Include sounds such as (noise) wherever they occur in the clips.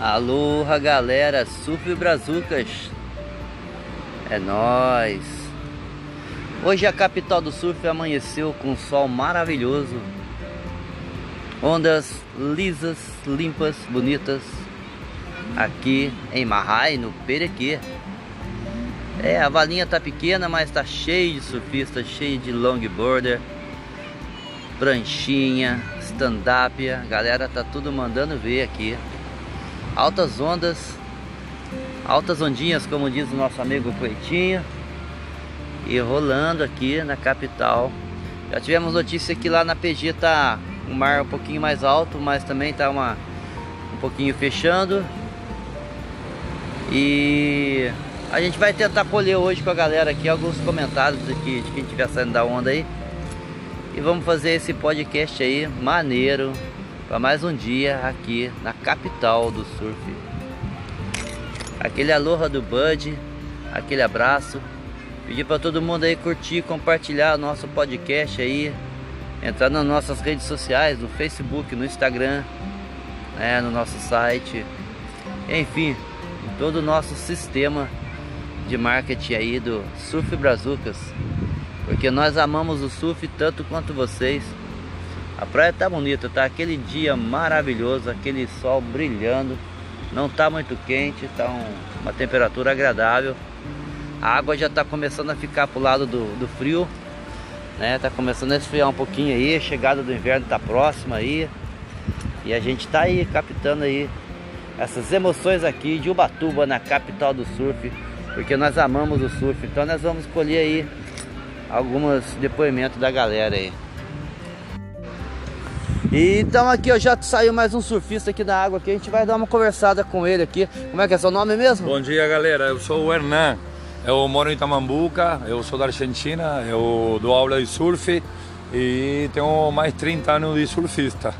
Aloha galera, Surf Brazucas. É nóis. Hoje a capital do surf amanheceu com um sol maravilhoso. Ondas lisas, limpas, bonitas Aqui em Mahai, no Perequê. É, a valinha tá pequena, mas tá cheio de surfistas, cheio de longboarder Pranchinha, stand-up, galera tá tudo mandando ver aqui altas ondas, altas ondinhas, como diz o nosso amigo Coitinho, e rolando aqui na capital. Já tivemos notícia que lá na PG tá o um mar um pouquinho mais alto, mas também tá uma, um pouquinho fechando. E a gente vai tentar colher hoje com a galera aqui alguns comentários aqui de quem estiver saindo da onda aí. E vamos fazer esse podcast aí maneiro, para mais um dia aqui na capital do surf. Aquele aloha do Bud, aquele abraço. Pedir para todo mundo aí curtir, compartilhar nosso podcast aí, entrar nas nossas redes sociais, no Facebook, no Instagram, né, no nosso site, enfim, em todo o nosso sistema de marketing aí do Surf Brazucas, porque nós amamos o surf tanto quanto vocês. A praia tá bonita, tá aquele dia maravilhoso, aquele sol brilhando. Não tá muito quente, tá um, uma temperatura agradável. A água já tá começando a ficar pro lado do, do frio, né? Tá começando a esfriar um pouquinho aí, a chegada do inverno tá próxima aí. E a gente tá aí captando aí essas emoções aqui de Ubatuba, na capital do surf, porque nós amamos o surf. Então nós vamos escolher aí alguns depoimentos da galera aí. E então aqui ó, já saiu mais um surfista aqui da água aqui, a gente vai dar uma conversada com ele aqui. Como é que é seu nome mesmo? Bom dia galera, eu sou o Hernan, eu moro em Tamambuca, eu sou da Argentina, eu dou aula de surf e tenho mais de 30 anos de surfista.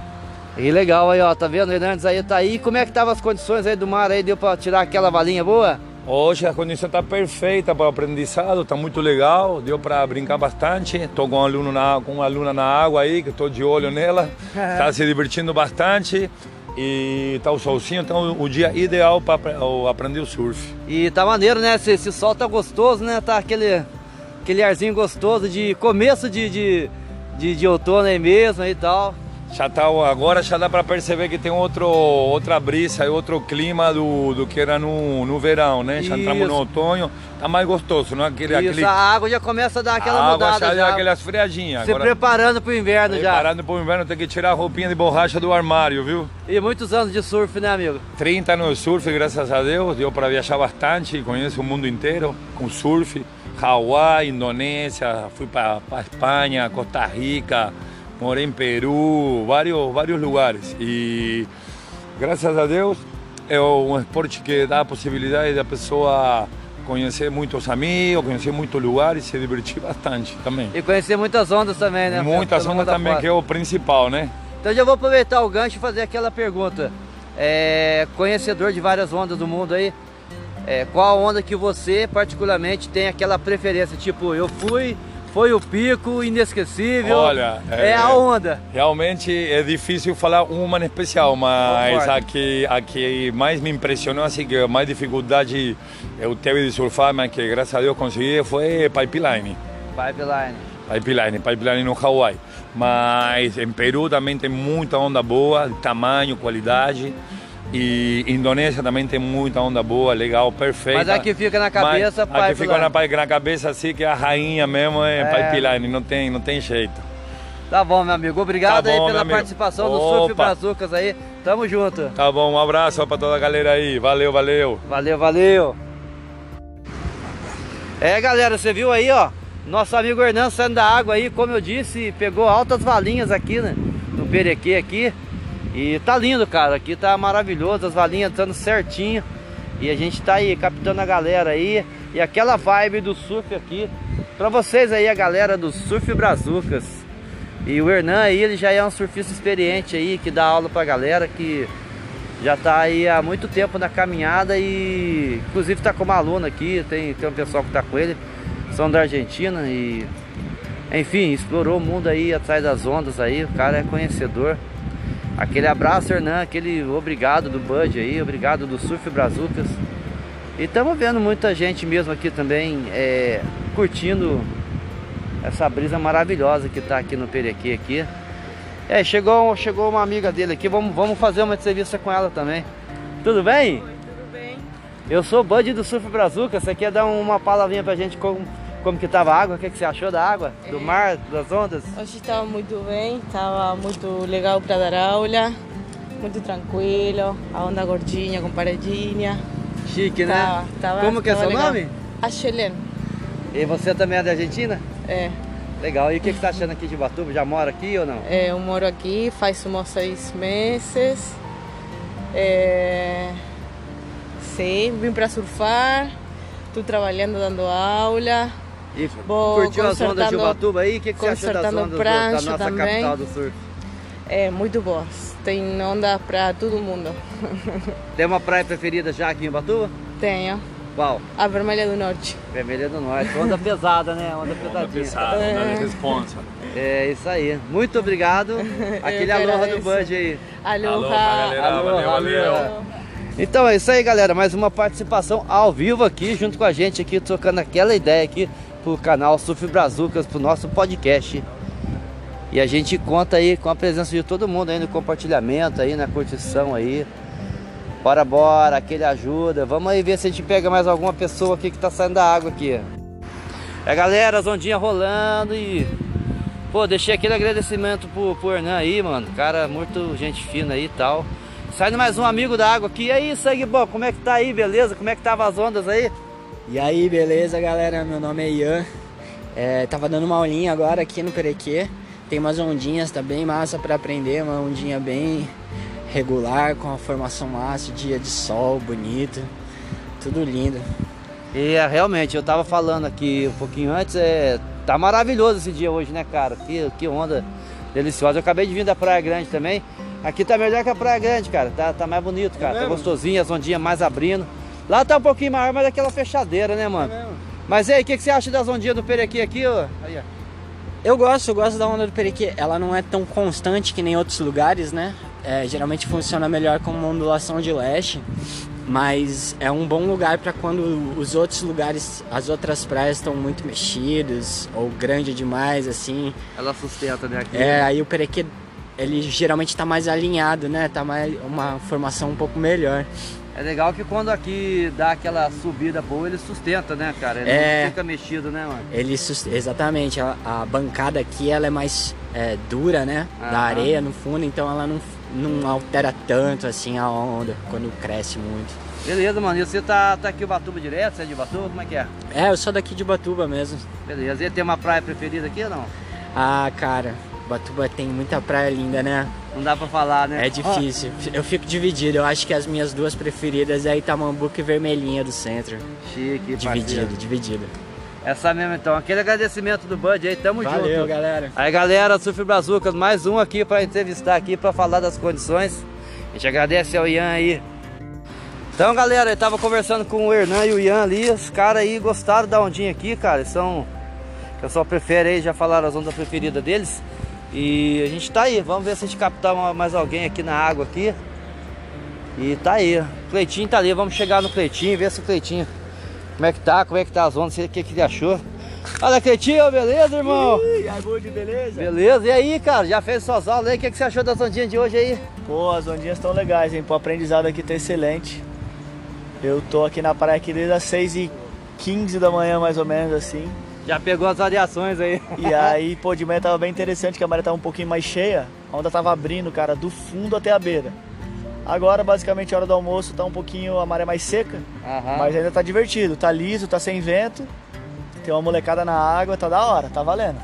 E legal aí ó, tá vendo? O Hernandes aí tá aí, como é que estavam as condições aí do mar aí, deu pra tirar aquela valinha boa? Hoje a condição está perfeita para o aprendizado, está muito legal, deu para brincar bastante. Estou com, um aluno na, com uma aluna na água aí, que estou de olho nela, está se divertindo bastante e está o solzinho, então o dia ideal para aprender o surf. E tá maneiro, né? Esse, esse sol tá gostoso, né? Tá aquele, aquele arzinho gostoso de começo de, de, de, de outono aí mesmo e tal já tá, agora já dá para perceber que tem outro, outra brisa e outro clima do, do que era no, no verão, né? Já entramos no outono, tá mais gostoso, não? Aquele, Isso, aquele... a água já começa a dar aquela a mudada. já, já. dá aquelas freadinhas. Se agora... preparando pro inverno preparando já. Preparando pro inverno, tem que tirar a roupinha de borracha do armário, viu? E muitos anos de surf, né, amigo? 30 anos de surf, graças a Deus. Deu para viajar bastante, conheço o mundo inteiro com surf. Hawaii, Indonésia, fui para Espanha, Costa Rica, morei em Peru, vários, vários lugares. E graças a Deus é um esporte que dá a possibilidade da pessoa conhecer muitos amigos, conhecer muitos lugares e se divertir bastante também. E conhecer muitas ondas também, né? Muitas ondas também, fora. que é o principal, né? Então já vou aproveitar o gancho e fazer aquela pergunta. É, conhecedor de várias ondas do mundo aí, é, qual onda que você particularmente tem aquela preferência? Tipo, eu fui foi o pico inesquecível. Olha, é, é, a onda. Realmente é difícil falar uma em especial, mas a que, a que mais me impressionou, assim, que mais dificuldade eu tive de surfar, mas que graças a Deus consegui, foi Pipeline. Pipeline. Pipeline, Pipeline no Hawaii. Mas em Peru também tem muita onda boa, tamanho, qualidade. E Indonésia também tem muita onda boa, legal, perfeita. Mas aqui fica na cabeça, Mas Aqui fica na, na, cabeça assim que a rainha mesmo é, é. Pipeline, não tem, não tem jeito. Tá bom, meu amigo. Obrigado tá bom, aí pela participação do Surf Brazucas aí. Tamo junto. Tá bom, um abraço pra toda a galera aí. Valeu, valeu. Valeu, valeu. É, galera, você viu aí, ó. Nosso amigo Hernando saindo da água aí, como eu disse, pegou altas valinhas aqui, né? No Perequê aqui. E tá lindo, cara. Aqui tá maravilhoso, as valinhas estando certinho. E a gente tá aí captando a galera aí. E aquela vibe do surf aqui. Pra vocês aí, a galera do Surf Brazucas. E o Hernan aí, ele já é um surfista experiente aí, que dá aula pra galera, que já tá aí há muito tempo na caminhada e inclusive tá com uma aluna aqui, tem, tem um pessoal que tá com ele, são da Argentina e enfim, explorou o mundo aí atrás das ondas aí, o cara é conhecedor. Aquele abraço, Hernan, aquele obrigado do Bud aí, obrigado do Surf Brazucas. E estamos vendo muita gente mesmo aqui também é, curtindo essa brisa maravilhosa que está aqui no Perequê aqui. É, chegou, chegou uma amiga dele aqui, vamos, vamos fazer uma entrevista com ela também. Tudo bem? Oi, tudo bem. Eu sou o Bud do Surf Brazuca, você quer dar uma palavrinha pra gente como, como que tava a água? O que, que você achou da água? Do É. mar, das ondas? Hoje estava muito bem, estava muito legal para dar aula, muito tranquilo, a onda gordinha, com paredinha. Chique, né? Tava- tava- como que é seu legal. nome? A Xelen, E você também é da Argentina? é, Legal. E o que, que você tá achando aqui de Batuba? Já mora aqui ou não? é, eu moro aqui faz uns seis meses. É, sim, vim para surfar, estou trabalhando dando aula. E Vou curtiu as ondas de Ubatuba aí? O que, que você achou das ondas da nossa também. capital do surf? É muito boas, tem onda para todo mundo. (laughs) Tem uma praia preferida já aqui em Ubatuba? Tenho Qual? a Vermelha do Norte. Vermelha do Norte. Onda (laughs) pesada, né? Onda Onda pesadinha. pesada, onda de responsa. É isso aí. Muito obrigado. (laughs) Aquele que aloha do. Bud aí. Aloha. Aloha, galera. Aloha, valeu. Então é isso aí, galera. Mais uma participação ao vivo aqui, junto com a gente aqui, trocando aquela ideia aqui pro canal Surf Brazucas, pro nosso podcast. E a gente conta aí com a presença de todo mundo aí no compartilhamento aí, na curtição aí. Bora, bora, aquele ajuda. Vamos aí ver se a gente pega mais alguma pessoa aqui que tá saindo da água aqui. É galera, as ondinhas rolando e. Pô, deixei aquele agradecimento pro, pro Hernan aí, mano. Cara, muito gente fina aí e tal. Saindo mais um amigo da água aqui. E aí, sangue bom, como é que tá aí, beleza? Como é que tava as ondas aí? E aí, beleza, galera? Meu nome é Ian. É, tava dando uma aulinha agora aqui no Perequê. Tem umas ondinhas, tá bem massa pra aprender, uma ondinha bem regular, com a formação massa, dia de sol, bonito, tudo lindo. E é, realmente, eu tava falando aqui um pouquinho antes, é, tá maravilhoso esse dia hoje, né, cara? Que, que onda deliciosa. Eu acabei de vir da Praia Grande também. Aqui tá melhor que a Praia Grande, cara. Tá, tá mais bonito, cara. tá mesmo? gostosinho, as ondinhas mais abrindo. Lá tá um pouquinho maior, mas é aquela fechadeira, né, mano? Mas e aí, o que, que você acha das ondinhas do Perequê aqui, ó? Aí, ó. Eu gosto, eu gosto da onda do Perequê. Ela não é tão constante que nem outros lugares, né? É, geralmente funciona melhor com uma ondulação de leste, mas é um bom lugar para quando os outros lugares, as outras praias estão muito mexidas ou grande demais, assim. Ela sustenta, né? Aqui. É, aí o Perequê, ele geralmente tá mais alinhado, né? Tá mais uma formação um pouco melhor. É legal que quando aqui dá aquela subida boa, ele sustenta, né, cara? Ele É. não fica mexido, né, mano? Ele exatamente, a, a bancada aqui ela é mais é, dura, né? Da Aham. areia no fundo, então ela não, não altera tanto assim a onda quando cresce muito. Beleza, mano. E você tá, tá aqui em Ubatuba direto? Você é de Ubatuba? Como é que é? É, eu sou daqui de Batuba mesmo. Beleza. E tem uma praia preferida aqui ou não? Ah, cara, Batuba tem muita praia linda, né? Não dá pra falar, né? É difícil. Eu fico dividido. Eu acho que as minhas duas preferidas é Itamambuca e Vermelhinha do centro. Chique, Dividido, parceiro. dividido. Essa mesmo então. Aquele agradecimento do Bud aí, tamo Valeu, junto. galera. Aí galera, Surf Brazucas, mais um aqui pra entrevistar aqui, pra falar das condições. A gente agradece ao Ian aí. Então galera, eu tava conversando com o Hernan e o Ian ali, os caras aí gostaram da ondinha aqui, cara. Eles são. O pessoal prefere aí, já falaram as ondas preferidas deles. E a gente tá aí, vamos ver se a gente captar mais alguém aqui na água aqui. E tá aí, o Cleitinho tá ali, vamos chegar no Cleitinho, ver se o Cleitinho. Como é que tá, como é que tá as ondas, o que, que ele achou. Olha, Cleitinho, beleza, irmão? E aí, Bud, beleza? Beleza, e aí, cara? Já fez suas aulas aí? O que, que você achou das ondinhas de hoje aí? Pô, as ondinhas estão legais, hein? O aprendizado aqui tá excelente. Eu tô aqui na praia aqui desde as 6h15 da manhã, mais ou menos, assim. Já pegou as variações aí? E aí, pô, de manhã tava bem interessante, que a maré tava um pouquinho mais cheia. A onda tava abrindo, cara, do fundo até a beira. Agora, basicamente, a hora do almoço tá um pouquinho a maré mais seca, Aham. mas ainda tá divertido. Tá liso, tá sem vento. Tem uma molecada na água, tá da hora, tá valendo.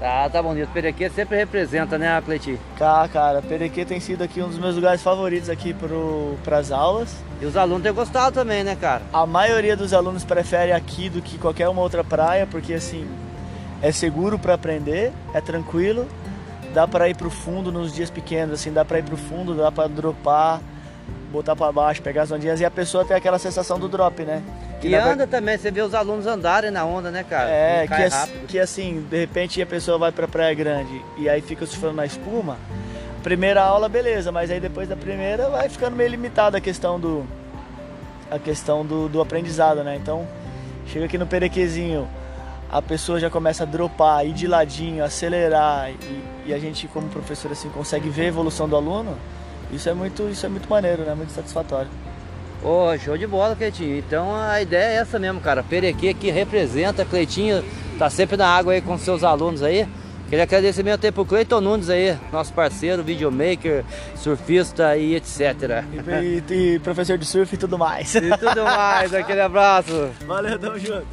Tá, tá bonito. Perequê sempre representa, né, Cleitinho? Tá, cara, Perequê tem sido aqui um dos meus lugares favoritos aqui pro, pras aulas. E os alunos têm gostado também, né, cara? A maioria dos alunos prefere aqui do que qualquer uma outra praia, porque assim, é seguro para aprender, é tranquilo, dá para ir pro fundo nos dias pequenos, assim, dá para ir pro fundo, dá para dropar, botar para baixo, pegar as ondinhas e a pessoa tem aquela sensação do drop, né? Que E anda também, você vê os alunos andarem na onda, né, cara? É, que, que assim, de repente a pessoa vai pra Praia Grande e aí fica surfando na espuma, primeira aula, beleza, mas aí depois da primeira vai ficando meio limitada a questão do a questão do, do aprendizado, né? Então, chega aqui no perequezinho, a pessoa já começa a dropar, ir de ladinho, acelerar e, e, a gente como professor assim consegue ver a evolução do aluno. Isso é muito, isso é muito maneiro, né? Muito satisfatório. Ô, oh, show de bola, Cleitinho. Então a ideia é essa mesmo, cara. Perequê que representa, Cleitinho tá sempre na água aí com seus alunos aí. Queria agradecer mesmo tempo pro Cleiton Nunes aí, nosso parceiro, videomaker, surfista e etc. E, e, e, professor de surf e tudo mais. E tudo mais, aquele abraço. Valeu, tamo junto.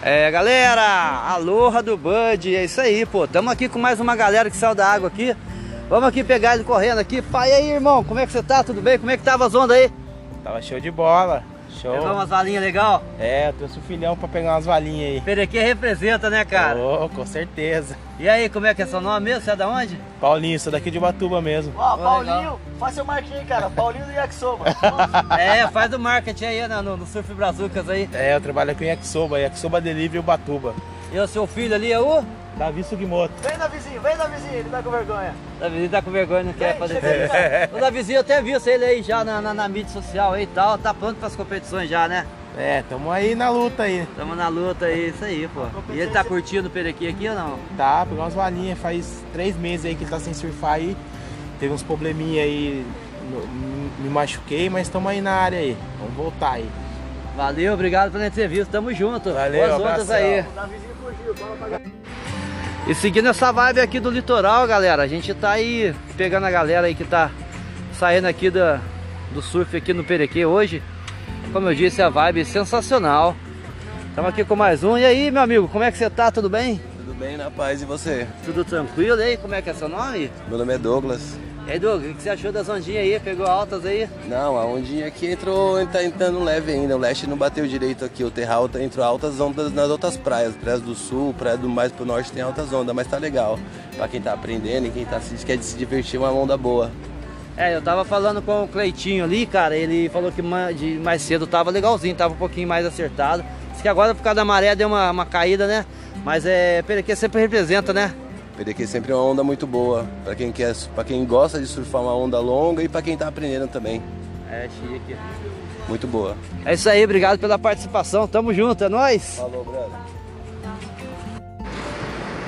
É, galera, aloha do Bud, é isso aí, pô. Tamo aqui com mais uma galera que saiu da água aqui. Vamos aqui pegar ele correndo aqui. Pai, e aí, irmão, como é que você tá? Tudo bem? Como é que tava as ondas aí? Tava show de bola. Show. Pegou umas valinhas legal? É, trouxe o filhão pra pegar umas valinhas aí. Perequê representa, né, cara? Oh, com certeza. E aí, como é que é seu nome mesmo? Você é da onde? Paulinho, sou daqui de Batuba mesmo. Ó, oh, Paulinho, legal. faz seu marketing aí, cara. Paulinho do Yakisoba. (laughs) é, faz o marketing aí né, no, no Surf Brazucas aí. É, eu trabalho em Yakisoba, Yakisoba Delivery Ubatuba. E o seu filho ali é o? Davi Sugimoto. Vem, Davizinho, vem, Davizinho, ele tá com vergonha. Davizinho tá com vergonha, não vem, quer fazer isso. O Davizinho, eu até vi ele aí já na, na, na mídia social aí e tal, tá pronto pras competições já, né? É, tamo aí na luta aí. Tamo na luta aí, isso aí, pô. E ele tá curtindo o Perequi aqui ou não? Tá, pegou umas valinhas, faz três meses aí que ele tá sem surfar aí. Teve uns probleminha aí, me machuquei, mas tamo aí na área aí. Vamos voltar aí. Valeu, obrigado pela entrevista, tamo junto. Valeu, Boas ondas aí. E seguindo essa vibe aqui do litoral, galera, a gente tá aí pegando a galera aí que tá saindo aqui do, do surf aqui no Perequê hoje. Como eu disse, a vibe é sensacional. Estamos aqui com mais um. E aí, meu amigo, como é que você tá? Tudo bem? Tudo bem, na paz. E você? Tudo tranquilo. E aí, como é que é seu nome? Meu nome é Douglas. E aí, Douglas, o que você achou das ondinhas aí? Pegou altas aí? Não, a ondinha aqui entrou, tá entrando leve ainda. O leste não bateu direito aqui. O terral tá, entrou altas ondas nas outras praias. Praias do sul, praia do mais pro norte tem altas ondas, mas tá legal. Pra quem tá aprendendo e quem tá, quer se divertir, uma onda boa. É, eu tava falando com o Cleitinho ali, cara, ele falou que de mais cedo tava legalzinho, tava um pouquinho mais acertado. Diz que agora por causa da maré deu uma, uma caída, né? Mas é, Perequê sempre representa, né? Perequê sempre é uma onda muito boa, para quem quer, para quem gosta de surfar uma onda longa e para quem tá aprendendo também. É, chique. Muito boa. É isso aí, obrigado pela participação, tamo junto, é nóis! Falou, brother.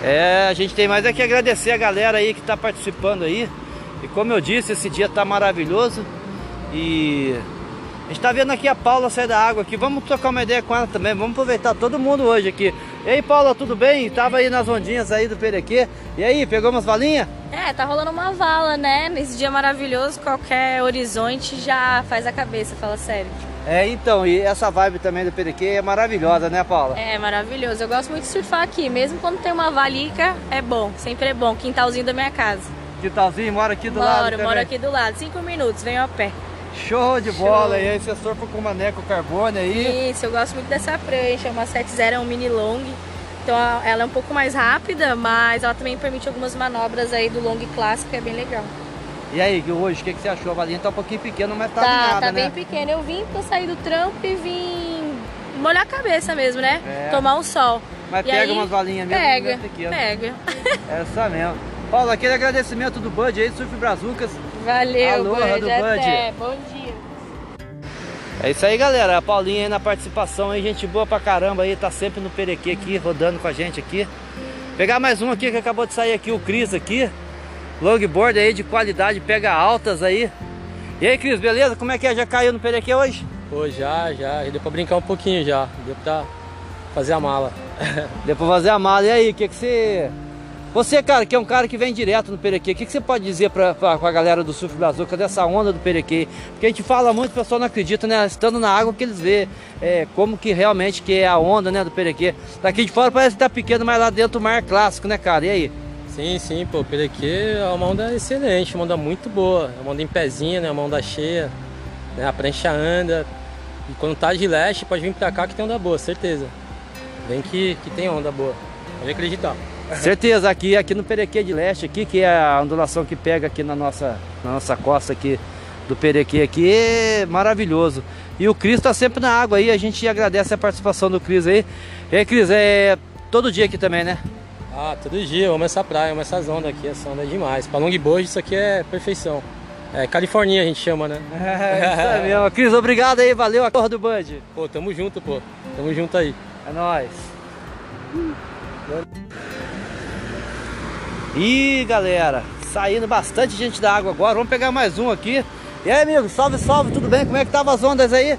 É, a gente tem mais é que agradecer a galera aí que tá participando aí. E como eu disse, esse dia tá maravilhoso. E a gente tá vendo aqui a Paula sair da água aqui. Vamos trocar uma ideia com ela também. Vamos aproveitar todo mundo hoje aqui. E aí, Paula, tudo bem? Tava aí nas ondinhas aí do Perequê. E aí, pegou umas valinhas? É, tá rolando uma vala, né? Nesse dia maravilhoso, qualquer horizonte já faz a cabeça, fala sério. É, então, e essa vibe também do Perequê é maravilhosa, né, Paula? É, maravilhoso. Eu gosto muito de surfar aqui, mesmo quando tem uma valica, é bom, sempre é bom. Quintalzinho da minha casa. Quintalzinho, mora aqui do moro, lado Moro, moro aqui do lado. Cinco minutos, venho a pé. Show de bola! Show. E aí você surfa com maneco carbone aí? Isso, eu gosto muito dessa prancha. Uma 70 é um mini long. Então ela é um pouco mais rápida, mas ela também permite algumas manobras aí do long clássico, que é bem legal. E aí, hoje, o que, que você achou? A valinha tá um pouquinho pequena, mas tá Tá, nada, tá né? bem pequena. Eu vim pra sair do trampo e vim molhar a cabeça mesmo, né? É. Tomar um sol. Mas e pega aí, umas valinhas mesmo. Pega, pequena. pega. (laughs) Essa mesmo. Paulo, aquele agradecimento do Bud aí, Surf Brazucas. Valeu, Aloha Bud, do até. Bom dia. É isso aí, galera. A Paulinha aí na participação aí, gente boa pra caramba aí, tá sempre no Perequê aqui, rodando com a gente aqui. Pegar mais um aqui que acabou de sair aqui, o Cris aqui. Longboard aí de qualidade, pega altas aí. E aí, Cris, beleza? Como é que é? Já caiu no Perequê hoje? Pô, já, já. Deu pra brincar um pouquinho já. Deu pra fazer a mala. Deu pra fazer a mala. E aí, o que, que você você, cara, que é um cara que vem direto no Perequê, o que, que você pode dizer para a galera do Surf Brazuca dessa onda do Perequê? Porque a gente fala muito, o pessoal não acredita, né? Estando na água que eles vê é, como que realmente que é a onda né, do Perequê. Daqui de fora parece que tá pequeno, mas lá dentro o mar é clássico, né, cara? E aí? Sim, sim, pô, o Perequê é uma onda excelente, uma onda muito boa. É uma onda em pezinha, né? Uma onda cheia, né? a prancha anda. E quando tá de leste, pode vir pra cá que tem onda boa, certeza. Vem que, que tem onda boa, pode acreditar. Certeza, aqui, aqui no Perequê de Leste, aqui, que é a ondulação que pega aqui na nossa, na nossa costa aqui do Perequê aqui, é maravilhoso. E o Cris está sempre na água aí, a gente agradece a participação do Cris aí. E aí, Cris, é todo dia aqui também, né? Ah, todo dia, eu amo essa praia, amo essas ondas aqui, essa onda é demais. Pra longboard isso aqui é perfeição. É Califórnia a gente chama, né? (laughs) É, isso aí mesmo. Cris, obrigado aí, valeu a porra do Band. Pô, tamo junto, pô. Tamo junto aí. É nóis. Ih, galera, saindo bastante gente da água agora. Vamos pegar mais um aqui. E aí, amigo, salve, salve, tudo bem? Como é que tava as ondas aí?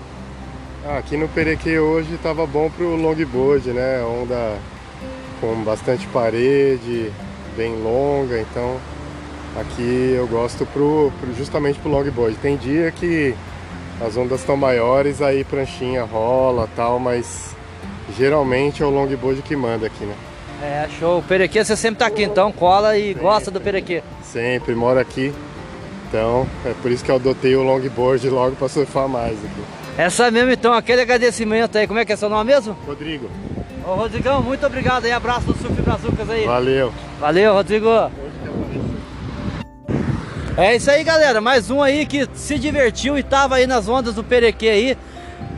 Aqui no Perequê hoje tava bom pro longboard, né? Onda com bastante parede, bem longa, então aqui eu gosto pro, pro, justamente pro longboard. Tem dia que as ondas estão maiores, aí pranchinha rola tal, mas geralmente é o longboard que manda aqui, né? É, show. O Perequê você sempre tá aqui então, cola e sempre, gosta do Perequê. Sempre, moro aqui. Então, é por isso que eu adotei o longboard logo para surfar mais aqui. Essa mesmo então, aquele agradecimento aí, como é que é seu nome mesmo? Rodrigo. Ô Rodrigão, muito obrigado aí, abraço do Surf Brazucas aí. Valeu. Valeu, Rodrigo. É isso aí, galera. Mais um aí que se divertiu e tava aí nas ondas do Perequê aí.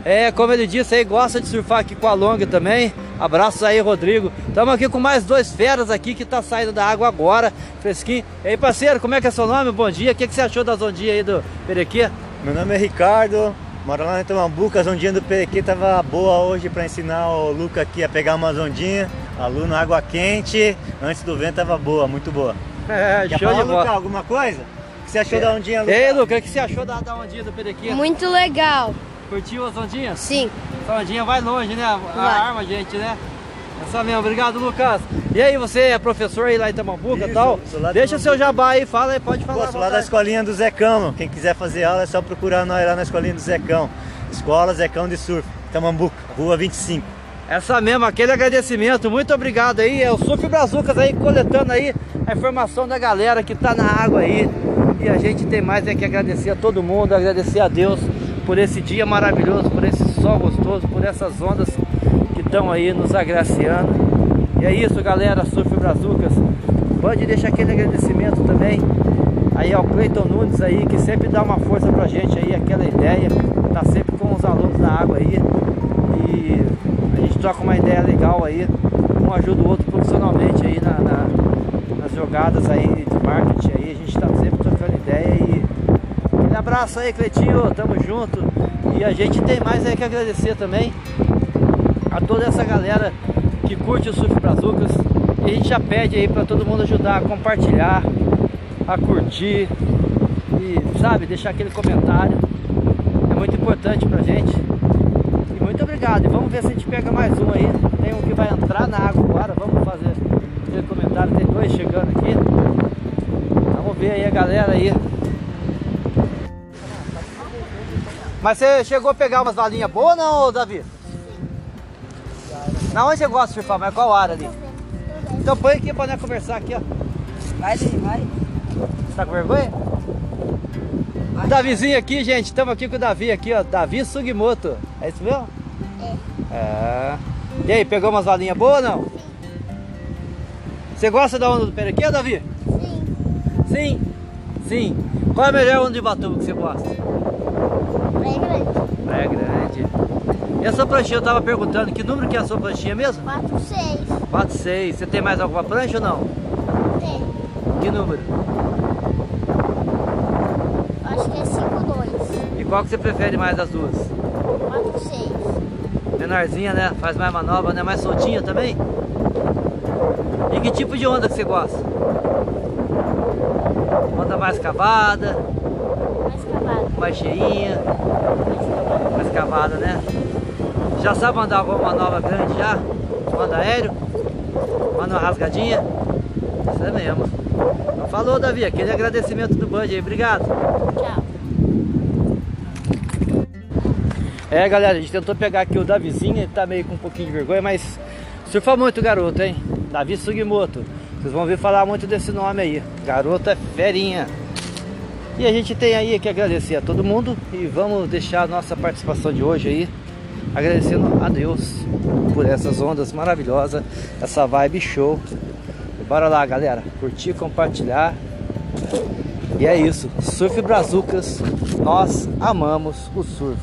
É, como ele disse aí, gosta de surfar aqui com a Long também. Abraços aí, Rodrigo. Estamos aqui com mais dois feras aqui que tá saindo da água agora, fresquinho. E aí, parceiro, como é que é seu nome? Bom dia. O que, que você achou das ondinhas aí do Perequê? Meu nome é Ricardo, moro lá em Tamambuca. As ondinhas do Perequê tava boa hoje para ensinar o Luca aqui a pegar umas ondinhas. Aluno água quente, antes do vento tava boa, muito boa. (laughs) É, Quer show falar, de bola. Luca, alguma coisa? O que você achou da ondinha, Luca? Ei, Luca, o que você achou da, da ondinha do Perequê? Muito legal. Curtiu as ondinhas? Sim. Essa ondinha vai longe, né? A Vai. arma, gente, né? Essa mesmo, obrigado, Lucas. E aí, você é professor aí lá em Tamambuca e tal? Deixa seu jabá aí, fala aí, pode falar. Pô, sou lá da escolinha do Zecão. Quem quiser fazer aula é só procurar nós lá na escolinha do Zecão. Escola Zecão de Surf, Tamambuca, Rua 25. Essa mesmo, aquele agradecimento, muito obrigado aí. É o Surf Brazucas aí, coletando aí a informação da galera que tá na água aí. E a gente tem mais é que agradecer a todo mundo, agradecer a Deus por esse dia maravilhoso, por esse sol gostoso, por essas ondas que estão aí nos agraciando. E é isso, galera, Surf Brazucas. Pode deixar aquele agradecimento também aí ao Cleiton Nunes aí, que sempre dá uma força pra gente aí, aquela ideia. Tá sempre com os alunos da água aí. E a gente troca uma ideia legal aí, um ajuda o outro profissionalmente aí na, na- nas jogadas aí de marketing aí, a gente tá sempre trocando ideia e abraço aí, Cleitinho, tamo junto. E a gente tem mais aí que agradecer também a toda essa galera que curte o Surf Brazucas. E a gente já pede aí pra todo mundo ajudar a compartilhar, a curtir e, sabe, deixar aquele comentário. É muito importante pra gente. E muito obrigado. E vamos ver se a gente pega mais um aí. Tem um que vai entrar na água agora. Vamos fazer aquele comentário. Tem dois chegando aqui. Vamos ver aí a galera aí. Mas você chegou a pegar umas valinhas boas não, Davi? Na onde você gosta de surfar? Mas qual área ali? Então põe aqui pra nós conversar aqui, ó. Vai, vai. Você tá com vergonha? O Davizinho aqui, gente. Estamos aqui com o Davi aqui, ó. Davi Sugimoto. É isso mesmo? É. É. E aí, pegou umas valinhas boas ou não? Você gosta da onda do Perequê, Davi? Sim. Sim? Sim. Qual é a melhor onda de batuba que você gosta? Bem grande. E a sua pranchinha, eu tava perguntando, que número que é a sua pranchinha mesmo? 4, 6. 4, 6. Você tem mais alguma prancha ou não? Tem. Que número? Acho que é 5, 2. E qual que você prefere mais das duas? 4, 6. Menorzinha, né? Faz mais manobra, né? Mais soltinha também? E que tipo de onda que você gosta? Onda mais cavada. Mais cheinha, mais cavada, né? Já sabe andar alguma manobra grande já? Manda aéreo? Manda uma rasgadinha? Isso é mesmo. Então falou, Davi. Aquele agradecimento do Band aí. Obrigado. Tchau. É, galera, a gente tentou pegar aqui o Davizinho, ele tá meio com um pouquinho de vergonha, mas surfa muito garoto, hein? Davi Sugimoto. Vocês vão ouvir falar muito desse nome aí. Garoto é ferinha. E a gente tem aí que agradecer a todo mundo e vamos deixar a nossa participação de hoje aí agradecendo a Deus por essas ondas maravilhosas, essa vibe show. Bora lá, galera, curtir, compartilhar. E é isso, Surf Brazucas, nós amamos o surf.